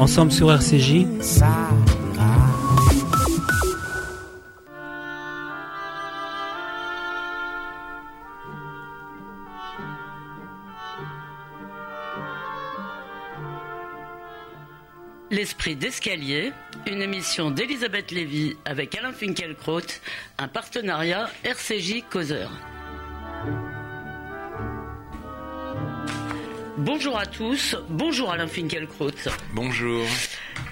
ensemble sur RCJ. L'esprit d'escalier, une émission d'Elisabeth Lévy avec Alain Finkielkraut, un partenariat RCJ Causeur. Bonjour à tous, bonjour Alain Finkielkraut. Bonjour.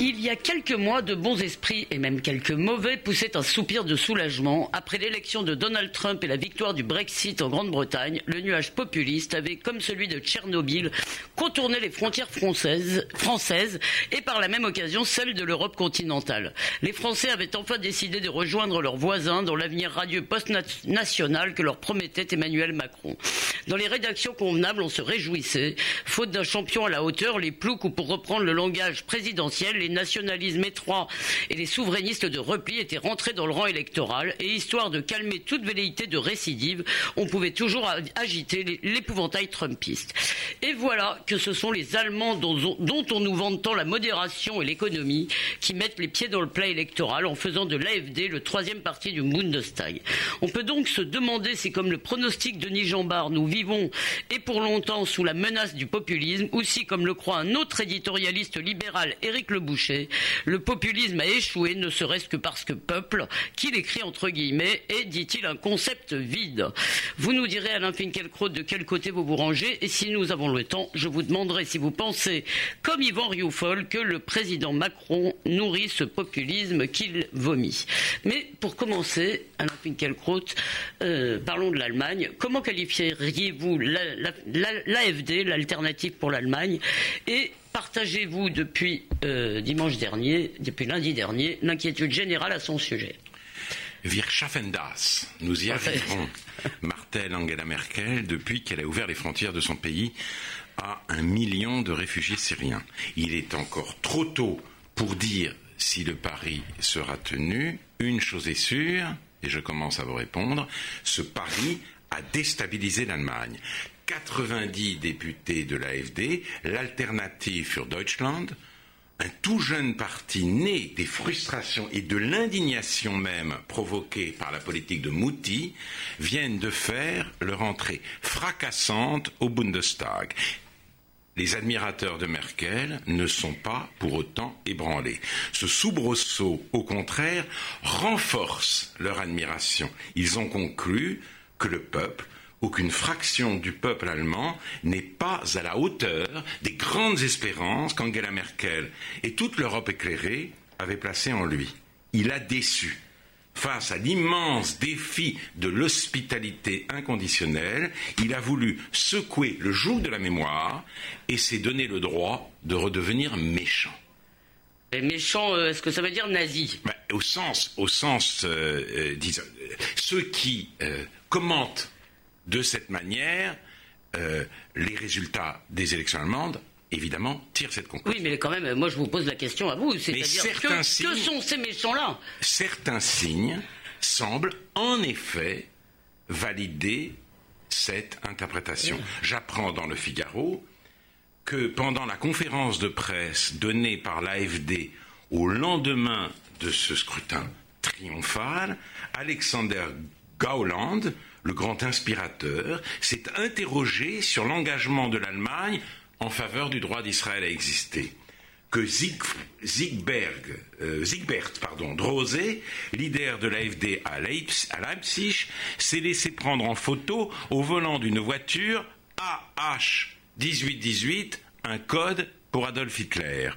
Il y a quelques mois, de bons esprits et même quelques mauvais poussaient un soupir de soulagement. Après l'élection de Donald Trump et la victoire du Brexit en Grande-Bretagne, le nuage populiste avait, comme celui de Tchernobyl, contourné les frontières françaises, françaises et par la même occasion celles de l'Europe continentale. Les Français avaient enfin décidé de rejoindre leurs voisins dans l'avenir radieux post-national que leur promettait Emmanuel Macron. Dans les rédactions convenables, on se réjouissait. Faute d'un champion à la hauteur, les ploucs ou pour reprendre le langage présidentiel, les nationalismes étroits et les souverainistes de repli étaient rentrés dans le rang électoral et histoire de calmer toute velléité de récidive, on pouvait toujours agiter l'épouvantail trumpiste. Et voilà que ce sont les Allemands dont, on nous vante tant la modération et l'économie qui mettent les pieds dans le plat électoral en faisant de l'AFD le troisième parti du Bundestag. On peut donc se demander si, comme le pronostic de Denis nous et pour longtemps sous la menace du populisme, ou si, comme le croit un autre éditorialiste libéral, Éric Le Boucher, le populisme a échoué, ne serait-ce que parce que peuple, qu'il écrit entre guillemets, est, dit-il, un concept vide. Vous nous direz, Alain Finkielkraut, de quel côté vous vous rangez, et si nous avons le temps, je vous demanderai si vous pensez, comme Yvan Rioufol, que le président Macron nourrit ce populisme qu'il vomit. Mais pour commencer, Alain Finkielkraut, euh, parlons de l'Allemagne. Comment qualifieriez-vous l'AFD, l'alternative pour l'Allemagne, et partagez-vous depuis euh, dimanche dernier, depuis lundi dernier, l'inquiétude générale à son sujet Wir schaffen das. Nous y arriverons. Martelle Angela Merkel depuis qu'elle a ouvert les frontières de son pays à un million de réfugiés syriens. Il est encore trop tôt pour dire si le pari sera tenu. Une chose est sûre, et je commence à vous répondre, ce pari a déstabilisé l'Allemagne. 90 députés de l'AFD, l'alternative für Deutschland, un tout jeune parti né des frustrations et de l'indignation même provoquées par la politique de Mouti, viennent de faire leur entrée fracassante au Bundestag. Les admirateurs de Merkel ne sont pas pour autant ébranlés. Ce soubresaut, au contraire, renforce leur admiration. Ils ont conclu que le peuple aucune fraction du peuple allemand n'est pas à la hauteur des grandes espérances qu'Angela Merkel et toute l'Europe éclairée avaient placées en lui. Il a déçu. Face à l'immense défi de l'hospitalité inconditionnelle, il a voulu secouer le joug de la mémoire et s'est donné le droit de redevenir méchant. Et méchant, euh, est-ce que ça veut dire nazi Au sens, au sens, euh, euh, disons, ceux qui commentent de cette manière, les résultats des élections allemandes évidemment, tirent cette conclusion. Oui, mais quand même, moi je vous pose la question à vous. C'est-à-dire que, que sont ces méchants-là Certains signes semblent en effet valider cette interprétation. J'apprends dans le Figaro que pendant la conférence de presse donnée par l'AFD au lendemain de ce scrutin triomphal, Alexander Gauland, le grand inspirateur, s'est interrogé sur l'engagement de l'Allemagne en faveur du droit d'Israël à exister. Que Ziegberg, euh, Ziegbert pardon, Drosé, leader de l'AFD à Leipzig, s'est laissé prendre en photo au volant d'une voiture AH 1818, un code pour Adolf Hitler,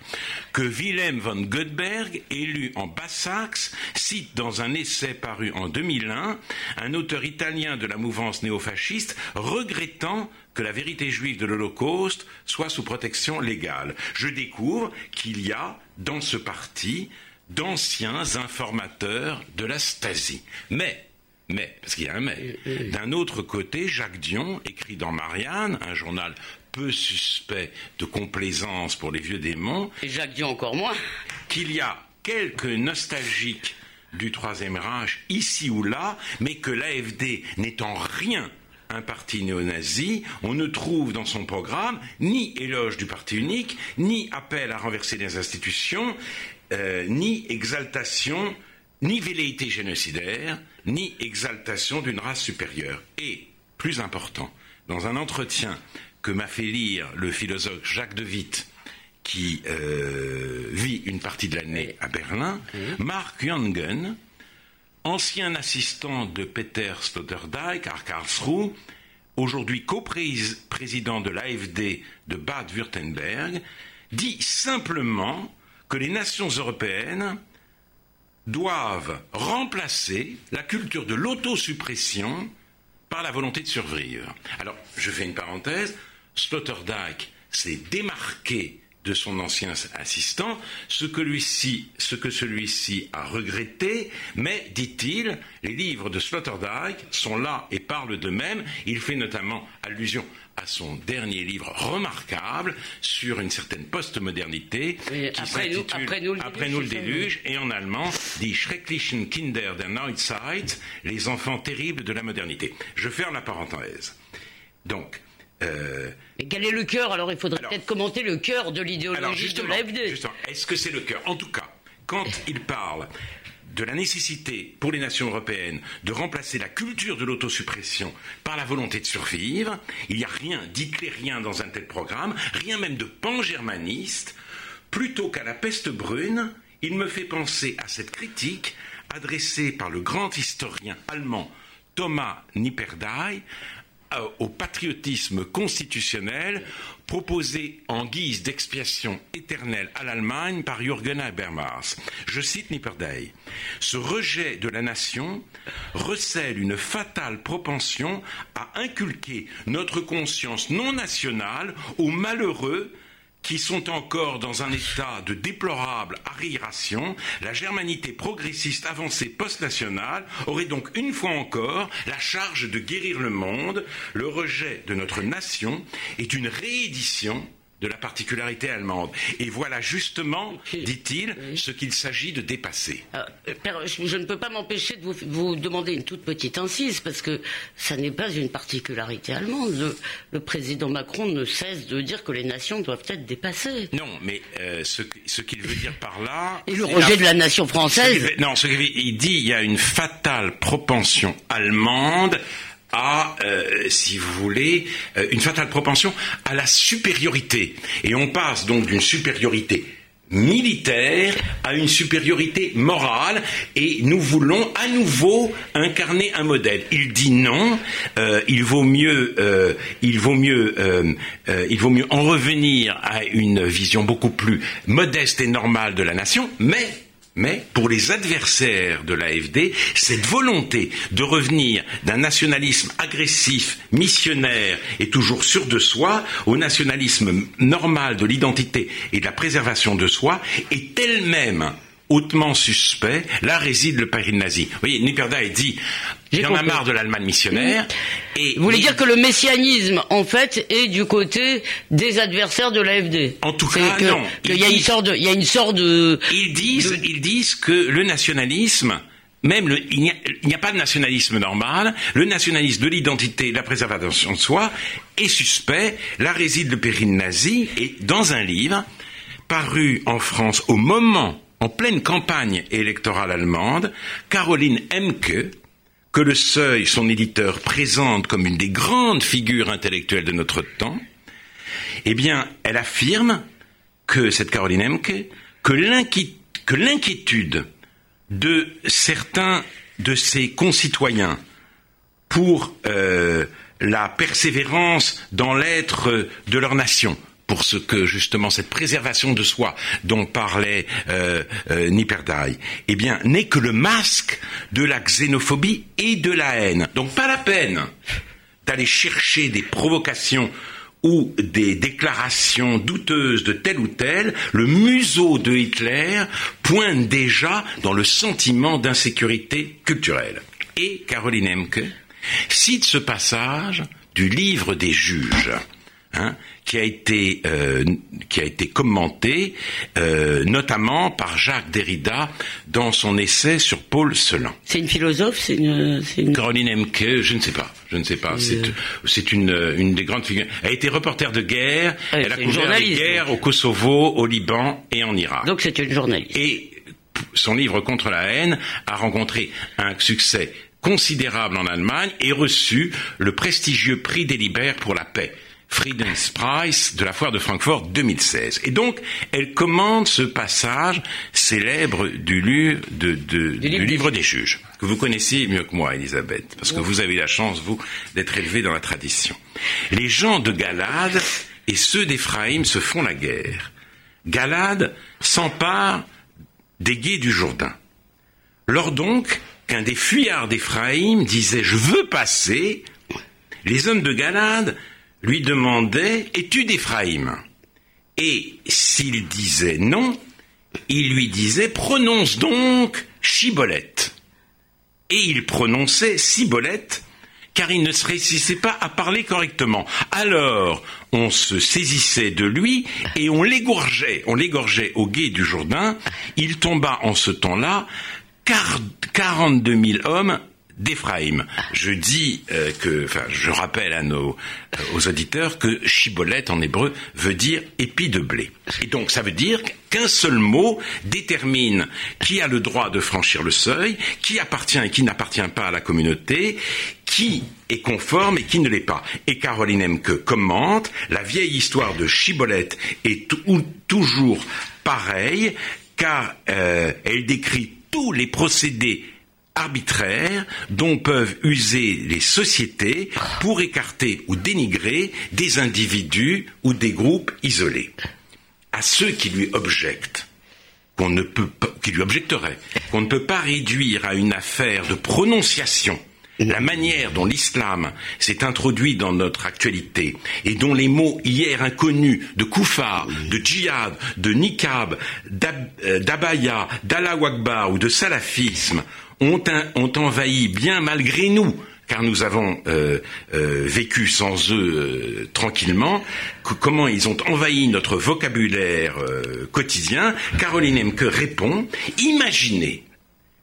que Wilhelm von Gottberg, élu en Basse-Saxe, cite dans un essai paru en 2001 un auteur italien de la mouvance néofasciste regrettant que la vérité juive de l'Holocauste soit sous protection légale. Je découvre qu'il y a dans ce parti d'anciens informateurs de la Stasi. Mais mais, parce qu'il y a un mais. D'un autre côté, Jacques Dion écrit dans Marianne, un journal peu suspect de complaisance pour les vieux démons. Et Jacques Dion encore moins. Qu'il y a quelques nostalgiques du Troisième Reich ici ou là, mais que l'AFD n'est en rien un parti néo-nazi, on ne trouve dans son programme ni éloge du parti unique, ni appel à renverser les institutions, euh, ni exaltation, ni velléité génocidaire, ni exaltation d'une race supérieure. Et, plus important, dans un entretien que m'a fait lire le philosophe Jacques de Witt, qui euh, vit une partie de l'année à Berlin, Mark Jungen, ancien assistant de Peter Sloterdijk à Karlsruhe, aujourd'hui co-président de l'AFD de Bade-Württemberg, dit simplement que les nations européennes doivent remplacer la culture de l'autosuppression par la volonté de survivre. Alors, je fais une parenthèse, Sloterdijk s'est démarqué de son ancien assistant, ce que, ce que celui-ci a regretté, mais, dit-il, les livres de Sloterdijk sont là et parlent d'eux-mêmes. Il fait notamment allusion à son dernier livre remarquable sur une certaine postmodernité qui s'intitule après, nous, après nous le déluge et en allemand Die schrecklichen Kinder der Neuzeit, les enfants terribles de la modernité. Je ferme la parenthèse. Donc, euh, et quel est le cœur? Alors il faudrait peut-être commenter le cœur de l'idéologie de l'AFD. Est-ce que c'est le cœur? En tout cas, quand il parle de la nécessité pour les nations européennes de remplacer la culture de l'autosuppression par la volonté de survivre, il n'y a rien d'hitlérien dans un tel programme, rien même de pan-germaniste. Plutôt qu'à la peste brune, il me fait penser à cette critique adressée par le grand historien allemand Thomas Nipperdey au patriotisme constitutionnel proposé en guise d'expiation éternelle à l'Allemagne par Jürgen Habermas. Je cite Nipperdey. Ce rejet de la nation recèle une fatale propension à inculquer notre conscience non nationale aux malheureux qui sont encore dans un état de déplorable arriération, la germanité progressiste avancée post-nationale aurait donc une fois encore la charge de guérir le monde. Le rejet de notre nation est une réédition de la particularité allemande. Et voilà justement, dit-il, ce qu'il s'agit de dépasser. Euh, je ne peux pas m'empêcher de vous, demander une toute petite incise, parce que ça n'est pas une particularité allemande. Le, président Macron ne cesse de dire que les nations doivent être dépassées. Non, mais euh, ce, qu'il veut dire par là... Et le rejet de la nation française Non, ce qu'il dit, il y a une fatale propension allemande à, euh, si vous voulez, euh, une fatale propension à la supériorité. Et on passe donc d'une supériorité militaire à une supériorité morale et nous voulons à nouveau incarner un modèle. Il dit non, euh, il vaut mieux, il vaut mieux, il vaut mieux en revenir à une vision beaucoup plus modeste et normale de la nation, mais mais pour les adversaires de l'AFD, cette volonté de revenir d'un nationalisme agressif, missionnaire et toujours sûr de soi au nationalisme normal de l'identité et de la préservation de soi est elle-même hautement suspect, là réside le péril nazi. Vous voyez, Niperda dit il en a marre de l'Allemagne missionnaire. Et Vous voulez dire que le messianisme, en fait, est du côté des adversaires de l'AFD En tout cas, non. il y a une sorte de, il y a une sorte de. Ils disent, ils disent que le nationalisme, même le, il n'y a, pas de nationalisme normal. Le nationalisme de l'identité, de la préservation de soi est suspect. Là réside le péril nazi. Et dans un livre paru en France au moment en pleine campagne électorale allemande, Caroline Emke, que le Seuil, son éditeur, présente comme une des grandes figures intellectuelles de notre temps, eh bien, elle affirme que, cette Caroline Emke, que l'inquiétude de certains de ses concitoyens pour euh, la persévérance dans l'être de leur nation, pour ce que justement cette préservation de soi dont parlait euh, euh eh bien, n'est que le masque de la xénophobie et de la haine. Donc pas la peine d'aller chercher des provocations ou des déclarations douteuses de tel ou tel, le museau de Hitler pointe déjà dans le sentiment d'insécurité culturelle. Et Caroline Emke cite ce passage du livre des juges, hein, qui a été euh, qui a été commenté euh, notamment par Jacques Derrida dans son essai sur Paul Celan. C'est une philosophe, c'est une, une, Caroline Emke, je ne sais pas, je ne sais pas. C'est c'est une une des grandes figures. Elle a été reporter de guerre. Ouais, elle a couvert les guerres au Kosovo, au Liban et en Irak. Donc c'est une journaliste. Et son livre Contre la haine a rencontré un succès considérable en Allemagne et reçu le prestigieux prix des Libères pour la paix. Friedenspreis de la foire de Francfort 2016. Et donc, elle commande ce passage célèbre du, lu- de- de- du livre livre des juges, que vous connaissez mieux que moi, Elisabeth, parce que vous avez la chance, vous, d'être élevé dans la tradition. Les gens de Galade et ceux d'Éphraïm se font la guerre. Galade s'empare des guets du Jourdain. Lors donc qu'un des fuyards d'Éphraïm disait Je veux passer, les hommes de Galade lui demandaient Es-tu d'Éphraïm? Et s'il disait non, il lui disait Prononce donc Chibolette. Et il prononçait Cibolette car il ne se réussissait pas à parler correctement. Alors, on se saisissait de lui et on l'égorgeait, on l'égorgeait au guet du Jourdain. Il tomba en ce temps-là quar- 42 000 hommes d'Éphraïm. Je dis euh, que, enfin, je rappelle à nos euh, aux auditeurs que chibolette en hébreu veut dire épi de blé. Et donc ça veut dire qu'un seul mot détermine qui a le droit de franchir le seuil, qui appartient et qui n'appartient pas à la communauté, qui est conforme et qui ne l'est pas. Et Caroline Emke commente la vieille histoire de Chibolette est tou- toujours pareille, car euh, elle décrit tous les procédés arbitraires dont peuvent user les sociétés pour écarter ou dénigrer des individus ou des groupes isolés. À ceux qui lui objectent, qu'on ne peut pas, qui lui objecteraient, qu'on ne peut pas réduire à une affaire de prononciation la manière dont l'islam s'est introduit dans notre actualité et dont les mots hier inconnus de koufar, de djihad, de niqab, euh, d'abaya, d'Allah Akbar ou de salafisme ont, un- ont envahi bien malgré nous car nous avons euh, euh, vécu sans eux euh, tranquillement, que- comment ils ont envahi notre vocabulaire euh, quotidien, Caroline Emke répond, imaginez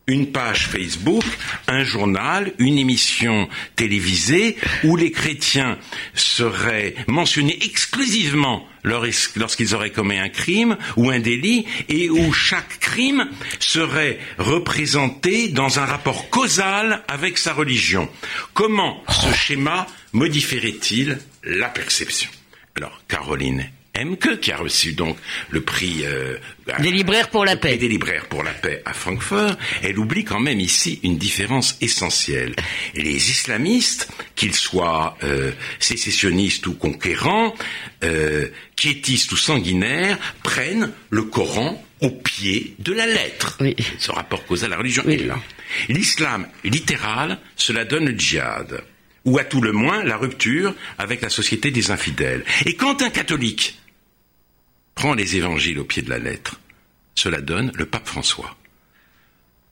une page Facebook, un journal, une émission télévisée où les chrétiens seraient mentionnés exclusivement lors- lorsqu'ils auraient commis un crime ou un délit et où chaque crime serait représenté dans un rapport causal avec sa religion. Comment ce schéma modifierait-il la perception? Alors, Caroline Emke, qui a reçu donc le prix euh, Des libraires pour la paix. des libraires pour la paix à Francfort, elle oublie quand même ici une différence essentielle. Les islamistes, qu'ils soient euh, sécessionnistes ou conquérants, euh, quiétistes ou sanguinaires, prennent le Coran au pied de la lettre. Oui. Ce rapport causal à la religion Oui. est là. L'islam littéral, cela donne le djihad, ou à tout le moins la rupture avec la société des infidèles. Et quand un catholique prend les évangiles au pied de la lettre, cela donne le pape François.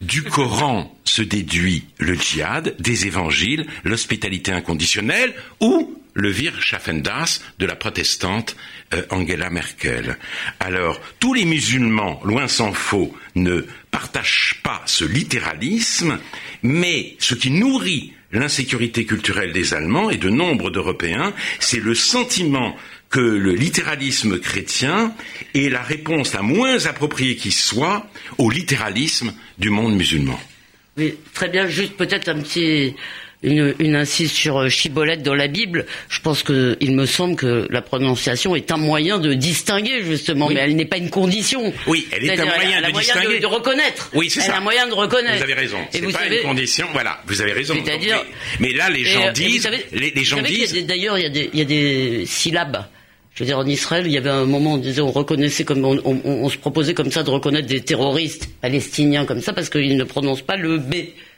Du Coran se déduit le djihad, des évangiles, l'hospitalité inconditionnelle ou le vir Schaffendas de la protestante euh, Angela Merkel. Alors, tous les musulmans, loin s'en faut, ne partagent pas ce littéralisme, mais ce qui nourrit l'insécurité culturelle des Allemands et de nombre d'Européens, c'est le sentiment que le littéralisme chrétien est la réponse la moins appropriée qui soit au littéralisme du monde musulman. Oui, très bien. Juste peut-être un petit une, une incise sur euh, Chibolette dans la Bible. Je pense que il me semble que la prononciation est un moyen de distinguer justement, Oui. mais elle n'est pas une condition. Oui, elle est un moyen elle a de moyen distinguer. de, reconnaître. Oui, c'est elle ça. a un moyen de reconnaître. Vous avez raison. C'est pas savez, une condition. Voilà, vous avez raison. C'est-à-dire- mais, mais là, les gens euh, et disent, savez- les, gens qu'il disent, D'ailleurs, il y, a des- il y a des syllabes. Je veux dire, en Israël, il y avait un moment où on disait, on reconnaissait comme, on, on- on se proposait comme ça de reconnaître des terroristes palestiniens comme ça parce qu'ils ne prononcent pas le B.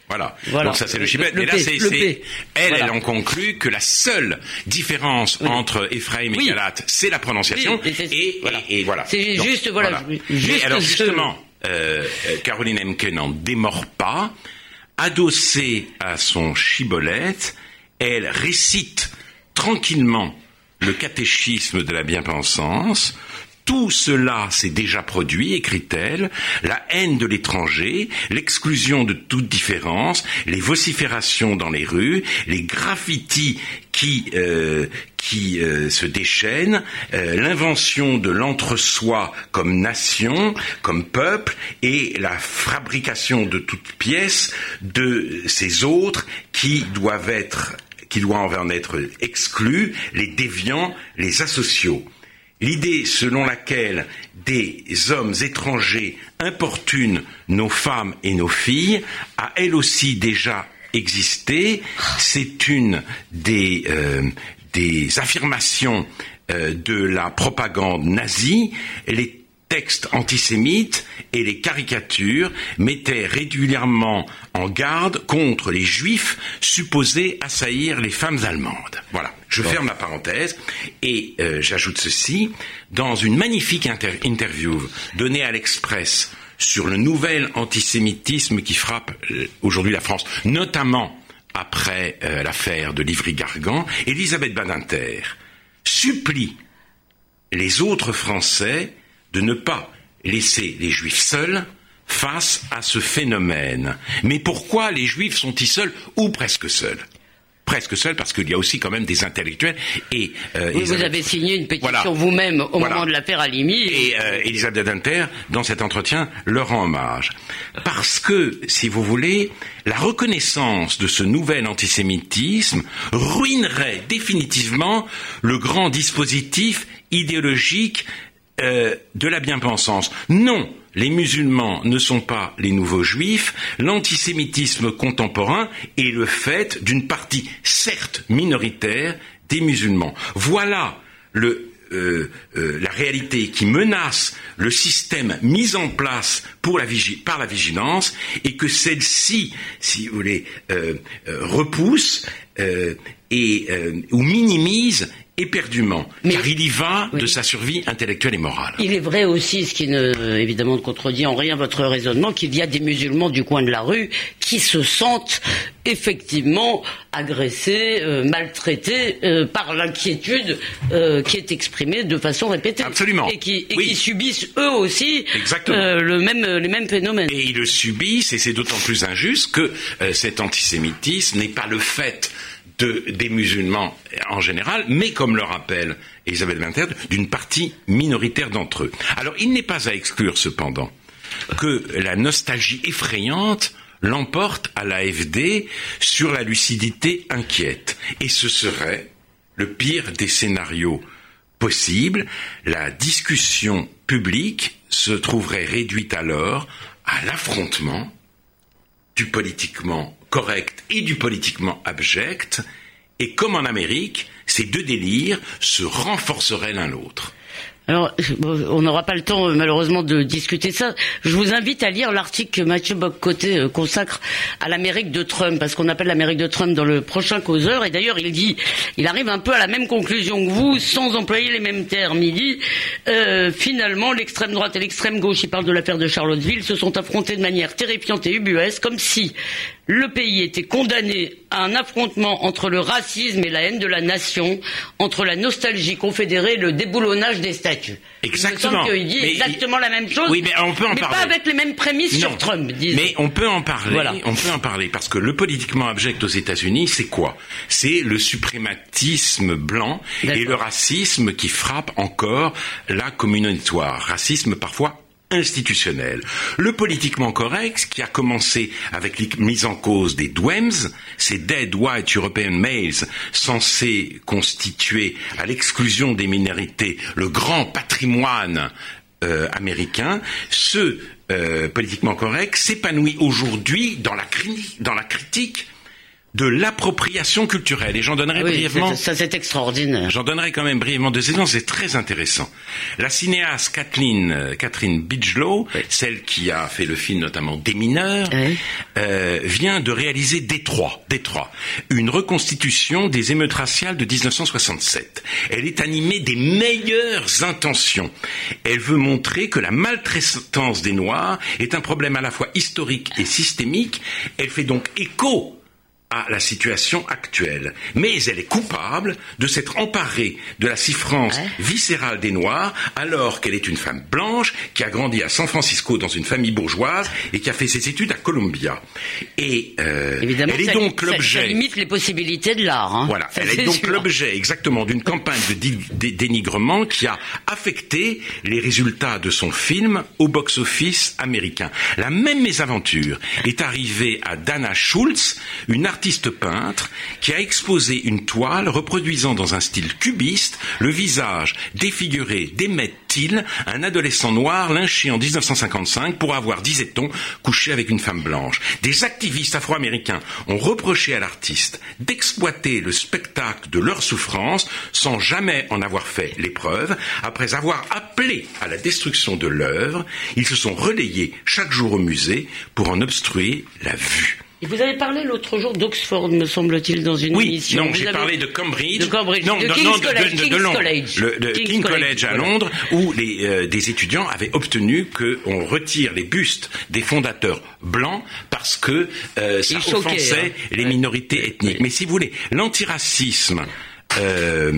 Voilà. Voilà. Donc ça c'est le chibet. Mais là c'est elle, Voilà. elle en conclut que la seule différence entre Ephraim et Oui. Galate, c'est la prononciation. Oui, et et, voilà. et- et voilà. C'est Donc, juste, voilà, Mais juste alors ce- justement, euh, euh, Caroline Emke n'en démord pas. Adossée à son chibolette, elle récite tranquillement le catéchisme de la bien-pensance, tout cela s'est déjà produit, écrit-elle, la haine de l'étranger, l'exclusion de toute différence, les vociférations dans les rues, les graffitis qui, euh, qui euh, se déchaînent, euh, l'invention de l'entre-soi comme nation, comme peuple, et la fabrication de toutes pièces de ces autres qui doivent être qui doivent en être exclus, les déviants, les asociaux. L'idée selon laquelle des hommes étrangers importunent nos femmes et nos filles a elle aussi déjà existé. C'est une des, euh, affirmations euh, de la propagande nazie. Textes antisémites et les caricatures mettaient régulièrement en garde contre les juifs supposés assaillir les femmes allemandes. Voilà. Je ferme la parenthèse et euh, j'ajoute ceci. Dans une magnifique interview donnée à l'Express sur le nouvel antisémitisme qui frappe euh, aujourd'hui la France, notamment après euh, l'affaire de Livry-Gargan, Elisabeth Badinter supplie les autres Français de ne pas laisser les Juifs seuls face à ce phénomène. Mais pourquoi les Juifs sont-ils seuls ou presque seuls? Presque seul parce qu'il y a aussi quand même des intellectuels. Et euh, vous avez signé une pétition vous-même au moment de l'affaire Alimi. Et euh, Elisabeth Danter, dans cet entretien, leur rend hommage. Parce que, si vous voulez, la reconnaissance de ce nouvel antisémitisme ruinerait définitivement le grand dispositif idéologique euh, de la bien-pensance. Non, les musulmans ne sont pas les nouveaux juifs, l'antisémitisme contemporain est le fait d'une partie certes minoritaire des musulmans. Voilà euh, euh, la réalité qui menace le système mis en place par la vigilance et que celle-ci, si vous voulez, repousse et, ou minimise éperdument, car il y va de sa survie intellectuelle et morale. Il est vrai aussi, ce qui ne, évidemment ne contredit en rien votre raisonnement, qu'il y a des musulmans du coin de la rue qui se sentent effectivement agressés, euh, maltraités euh, par l'inquiétude euh, qui est exprimée de façon répétée. Absolument. Et qui, subissent eux aussi le même, les mêmes phénomènes. Et ils le subissent, et c'est d'autant plus injuste que cet antisémitisme n'est pas le fait des musulmans en général, mais comme le rappelle Elisabeth Winter, d'une partie minoritaire d'entre eux. Alors il n'est pas à exclure cependant que la nostalgie effrayante l'emporte à l'AFD sur la lucidité inquiète. Et ce serait le pire des scénarios possibles. La discussion publique se trouverait réduite alors à l'affrontement du politiquement correct et du politiquement abject, et comme en Amérique, ces deux délires se renforceraient l'un l'autre. Alors, on n'aura pas le temps malheureusement de discuter ça. Je vous invite à lire l'article que Mathieu Boccoté euh, consacre à l'Amérique de Trump, parce qu'on appelle l'Amérique de Trump dans le prochain causeur. Et d'ailleurs, il dit, il arrive un peu à la même conclusion que vous, sans employer les mêmes termes. Il dit, euh, finalement, l'extrême droite et l'extrême gauche, il parle de l'affaire de Charlottesville, se sont affrontés de manière terrifiante et ubuesque, comme si le pays était condamné à un affrontement entre le racisme et la haine de la nation, entre la nostalgie confédérée et le déboulonnage des statuts. Exactement. Il dit exactement la même chose. Oui, mais on peut en parler. pas avec les mêmes prémices sur Trump. Mais on peut en parler. On peut en parler parce que le politiquement abject aux États-Unis, c'est quoi? C'est le suprématisme blanc et le racisme qui frappe encore la communauté Racisme parfois institutionnel. Le politiquement correct, qui a commencé avec la mise en cause des DWEMS, ces Dead White European Males, censés constituer à l'exclusion des minorités le grand patrimoine euh, américain, ce euh, politiquement correct s'épanouit aujourd'hui dans la, dans la critique de l'appropriation culturelle. Et j'en donnerai brièvement. Ça, c'est extraordinaire. J'en donnerai quand même brièvement deux exemples. C'est très intéressant. La cinéaste Kathleen, euh, Catherine Bigelow, celle qui a fait le film notamment Des mineurs, euh, vient de réaliser Détroit, Détroit, une reconstitution des émeutes raciales de 1967. Elle est animée des meilleures intentions. Elle veut montrer que la maltraitance des Noirs est un problème à la fois historique et systémique. Elle fait donc écho à la situation actuelle. Mais elle est coupable de s'être emparée de la souffrance viscérale des Noirs alors qu'elle est une femme blanche qui a grandi à San Francisco dans une famille bourgeoise et qui a fait ses études à Columbia. Et euh, Évidemment, elle est ça, donc ça- ça l'objet. limite les possibilités de l'art. hein. Voilà, Ça, elle est donc l'objet exactement d'une campagne de dé- dé- dénigrement qui a affecté les résultats de son film au box-office américain. La même mésaventure est arrivée à Dana Schultz, une artiste peintre qui a exposé une toile reproduisant dans un style cubiste le visage défiguré d'Emmett Till, un adolescent noir lynché en 1955 pour avoir, disait-on, couché avec une femme blanche. Des activistes afro-américains ont reproché à l'artiste d'exploiter le spectacle de leur souffrance sans jamais en avoir fait l'épreuve. Après avoir appelé à la destruction de l'œuvre, ils se sont relayés chaque jour au musée pour en obstruer la vue. Et vous avez parlé l'autre jour d'Oxford, me semble-t-il, dans une Oui, émission. non, Vous j'ai avez- parlé de Cambridge. De Cambridge, non, de non, King's non, de, College, de- de King's Londres. College. Le, de King's King College, College à. Londres, où les, euh, des étudiants avaient obtenu qu'on retire les bustes des fondateurs blancs parce que euh, ça Ils choquaient, offensait hein. les Ouais. minorités ethniques. Oui. Mais si vous voulez, l'antiracisme euh,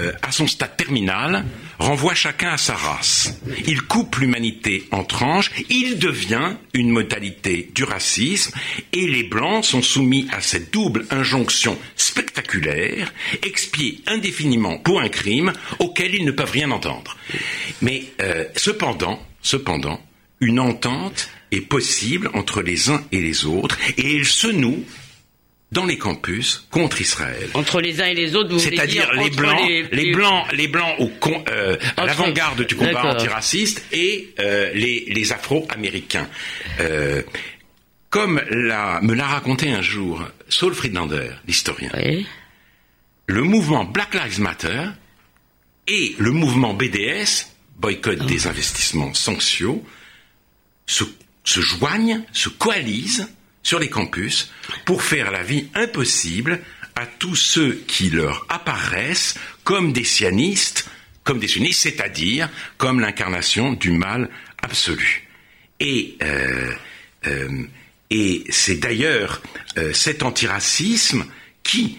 euh, à son stade terminal renvoie chacun à sa race. Il coupe l'humanité en tranches, il devient une modalité du racisme et les blancs sont soumis à cette double injonction spectaculaire, expiée indéfiniment pour un crime auquel ils ne peuvent rien entendre. Mais euh, cependant, cependant, une entente est possible entre les uns et les autres et elle se noue dans les campus contre Israël. Entre les uns et les autres, vous C'est-à-dire dire les blancs, les, les, blancs, les blancs au con- euh, à l'avant-garde du combat antiraciste et euh, les, les Afro-Américains. Euh, comme l'a, me l'a raconté un jour Saul Friedlander, l'historien, Oui. le mouvement Black Lives Matter et le mouvement BDS, boycott des investissements sanctions, se, se joignent, se coalisent sur les campus pour faire la vie impossible à tous ceux qui leur apparaissent comme des sionistes, comme des sionistes, c'est-à-dire comme l'incarnation du mal absolu. Et, euh, euh, c'est d'ailleurs euh, cet antiracisme qui,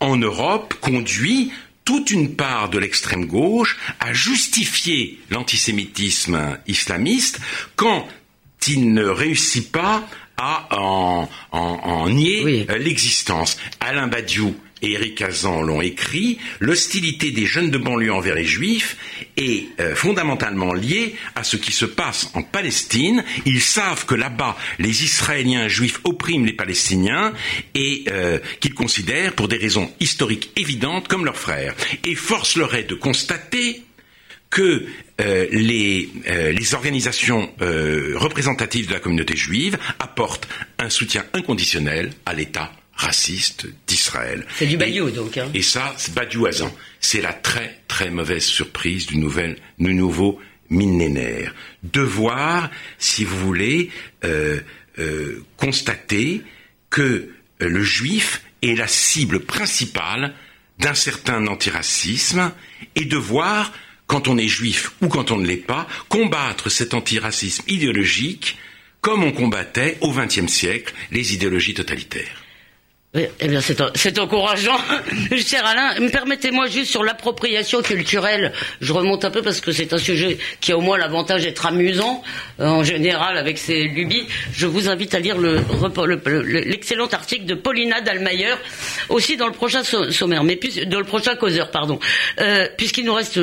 en Europe, conduit toute une part de l'extrême gauche à justifier l'antisémitisme islamiste quand il ne réussit pas à en, en- en nier Oui. l'existence. Alain Badiou et Éric Kazan l'ont écrit, l'hostilité des jeunes de banlieue envers les juifs est euh, fondamentalement liée à ce qui se passe en Palestine. Ils savent que là-bas, les Israéliens juifs oppriment les Palestiniens et euh, qu'ils considèrent pour des raisons historiques évidentes comme leurs frères. Et force leur est de constater que euh, les, euh, les organisations euh, représentatives de la communauté juive apportent un soutien inconditionnel à l'État raciste d'Israël. C'est du Et- Bayou, donc. Hein. et ça, c'est Badiouazan. C'est la très très mauvaise surprise du, nouvel, du nouveau millénaire. De voir, si vous voulez, euh, euh, constater que le juif est la cible principale d'un certain antiracisme et de voir, quand on est juif ou quand on ne l'est pas, combattre cet antiracisme idéologique comme on combattait au XXe siècle les idéologies totalitaires. Eh bien, c'est, encourageant. Cher Alain, permettez-moi juste sur l'appropriation culturelle. Je remonte un peu parce que c'est un sujet qui a au moins l'avantage d'être amusant, euh, en général, avec ses lubies. Je vous invite à lire l'excellent article de Paulina Dallmayer, aussi dans le prochain so- sommaire, mais dans le prochain causeur, pardon. Euh, puisqu'il nous reste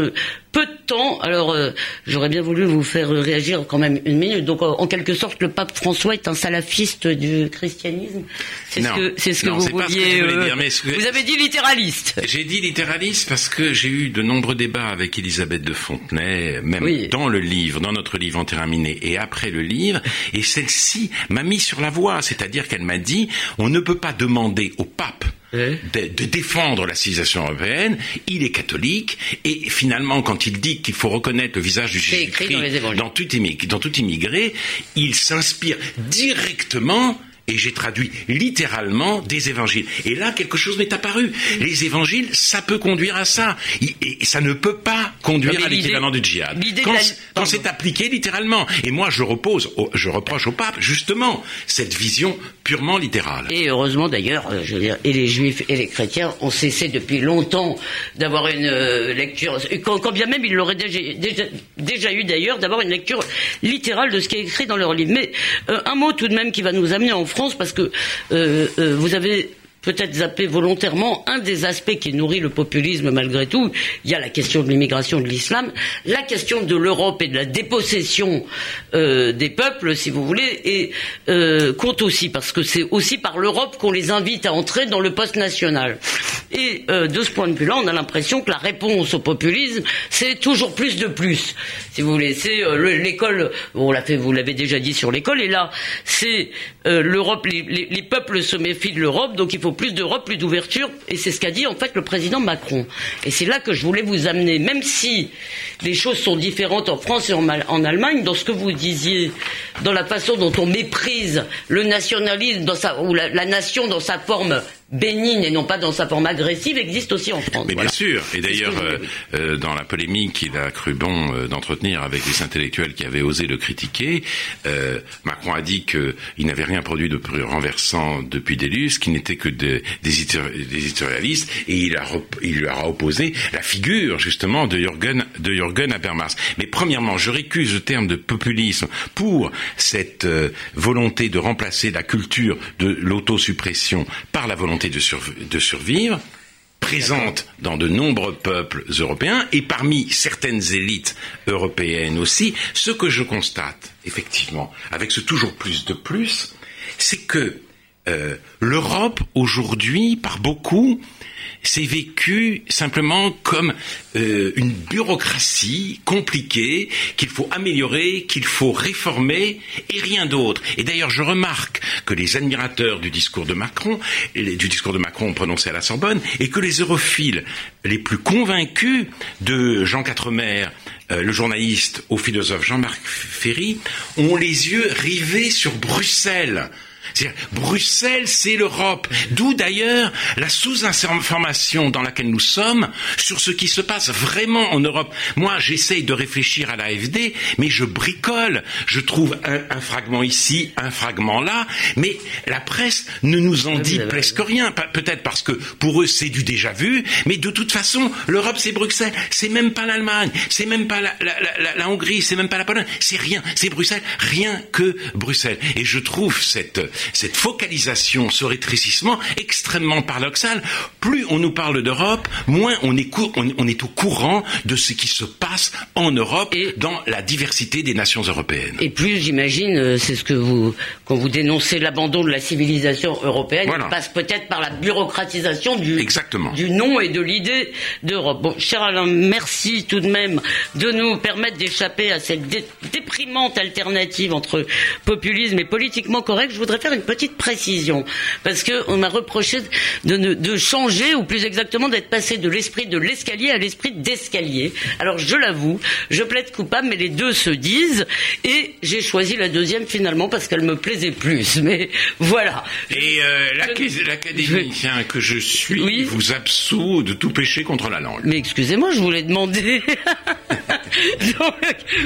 peu de temps, alors euh, j'aurais bien voulu vous faire réagir quand même une minute. Donc, en en quelque sorte, le pape François est un salafiste du christianisme. C'est ce que, c'est ce que vous que vouliez. euh, dire, mais ce que- Vous avez dit littéraliste. J'ai dit littéraliste parce que j'ai eu de nombreux débats avec Elisabeth de Fontenay, même Oui. dans le livre, dans notre livre Enterraminé et après le livre, et celle-ci m'a mis sur la voie, c'est-à-dire qu'elle m'a dit, on ne peut pas demander au pape. De, de défendre la civilisation européenne, il est catholique, et finalement, quand il dit qu'il faut reconnaître le visage du Jésus-Christ dans tout, dans tout immigré, il s'inspire directement et j'ai traduit littéralement des évangiles. Et là, quelque chose m'est apparu. Les évangiles, ça peut conduire à ça. Et ça ne peut pas conduire à l'équivalent du djihad. Quand, c'est appliqué littéralement. Et moi, je repose, je reproche au pape, justement, cette vision purement littérale. Et heureusement d'ailleurs, euh, je veux dire, et les juifs et les chrétiens ont cessé depuis longtemps d'avoir une euh, lecture, quand, bien même ils l'auraient déjà, déjà, eu d'ailleurs, d'avoir une lecture littérale de ce qui est écrit dans leur livre. Mais euh, un mot tout de même qui va nous amener en France, parce que vous avez peut-être zapper volontairement un des aspects qui nourrit le populisme malgré tout. Il y a la question de l'immigration de l'islam, la question de l'Europe et de la dépossession euh, des peuples, si vous voulez, et euh, compte aussi parce que c'est aussi par l'Europe qu'on les invite à entrer dans le poste national. Et euh, de ce point de vue-là, on a l'impression que la réponse au populisme, c'est toujours plus de plus. Si vous voulez, c'est l'école. On l'a fait, vous l'avez déjà dit sur l'école, et là, c'est l'Europe. Les, les peuples se méfient de l'Europe, donc il faut plus d'Europe, plus d'ouverture, et c'est ce qu'a dit en fait le président Macron. Et c'est là que je voulais vous amener, même si les choses sont différentes en France et en, Allemagne, dans ce que vous disiez, dans la façon dont on méprise le nationalisme ou la nation dans sa forme bénigne et non pas dans sa forme agressive existe aussi en France. Mais bien sûr. Et d'ailleurs, euh, euh, dans la polémique qu'il a cru bon euh, d'entretenir avec les intellectuels qui avaient osé le critiquer, Macron a dit qu'il n'avait rien produit de plus renversant depuis Délus, qu'il n'était que des, des, éditorialistes, et il, a, il lui a opposé la figure justement de Jürgen, de Jürgen Habermas. Mais premièrement, je récuse le terme de populisme pour cette volonté de remplacer la culture de l'autosuppression par la volonté de, survivre, présente dans de nombreux peuples européens et parmi certaines élites européennes aussi, ce que je constate, effectivement, avec ce toujours plus de plus, c'est que euh, l'Europe aujourd'hui, par beaucoup, c'est vécu simplement comme euh, une bureaucratie compliquée qu'il faut améliorer, qu'il faut réformer et rien d'autre. Et d'ailleurs, je remarque que les admirateurs du discours de Macron, du discours de Macron prononcé à la Sorbonne, et que les europhiles les plus convaincus de Jean Quatremer, euh, le journaliste au philosophe Jean-Marc Ferry, ont les yeux rivés sur Bruxelles. Bruxelles, c'est l'Europe. D'où d'ailleurs la sous-information dans laquelle nous sommes sur ce qui se passe vraiment en Europe. Moi, j'essaye de réfléchir à l'AFD, mais je bricole. Je trouve un, fragment ici, un fragment là, mais la presse ne nous en dit presque rien. Peut-être parce que pour eux, c'est du déjà vu, mais de toute façon, l'Europe, c'est Bruxelles. C'est même pas l'Allemagne, c'est même pas la, la Hongrie, c'est même pas la Pologne. C'est rien, c'est Bruxelles, rien que Bruxelles. Et je trouve cette cette focalisation, ce rétrécissement extrêmement paradoxal. Plus on nous parle d'Europe, moins on est, on, est, au courant de ce qui se passe en Europe et dans la diversité des nations européennes. Et plus, j'imagine, euh, c'est ce que vous, quand vous dénoncez l'abandon de la civilisation européenne, il passe peut-être par la bureaucratisation du, Exactement. du nom et de l'idée d'Europe. Bon, cher Alain, merci tout de même de nous permettre d'échapper à cette déprimante alternative entre populisme et politiquement correct. Je voudrais faire une petite précision, parce qu'on m'a reproché de, de, changer, ou plus exactement d'être passé de l'esprit de l'escalier à l'esprit d'escalier. Alors je l'avoue, je plaide coupable, mais les deux se disent, et j'ai choisi la deuxième finalement parce qu'elle me plaisait plus. Mais voilà. Et euh, l'académicien que je suis vous absout de tout péché contre la langue. Mais excusez-moi, je voulais demander. Donc,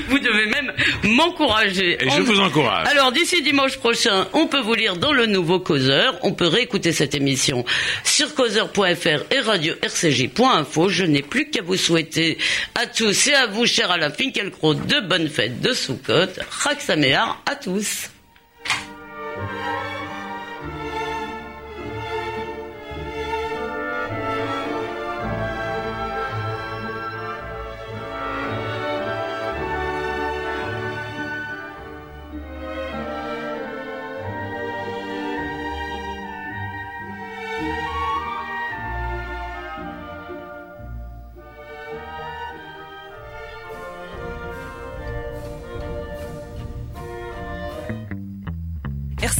vous devez même m'encourager. Et je vous encourage. Alors, d'ici dimanche prochain, on peut vous lire dans le nouveau Causeur. On peut réécouter cette émission sur causeur.fr et radio-rcj.info. Je n'ai plus qu'à vous souhaiter à tous et à vous, cher Alain Finkielkraut, de bonnes fêtes de Soukot. Chak à tous.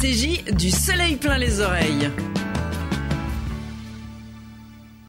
Du soleil plein les oreilles.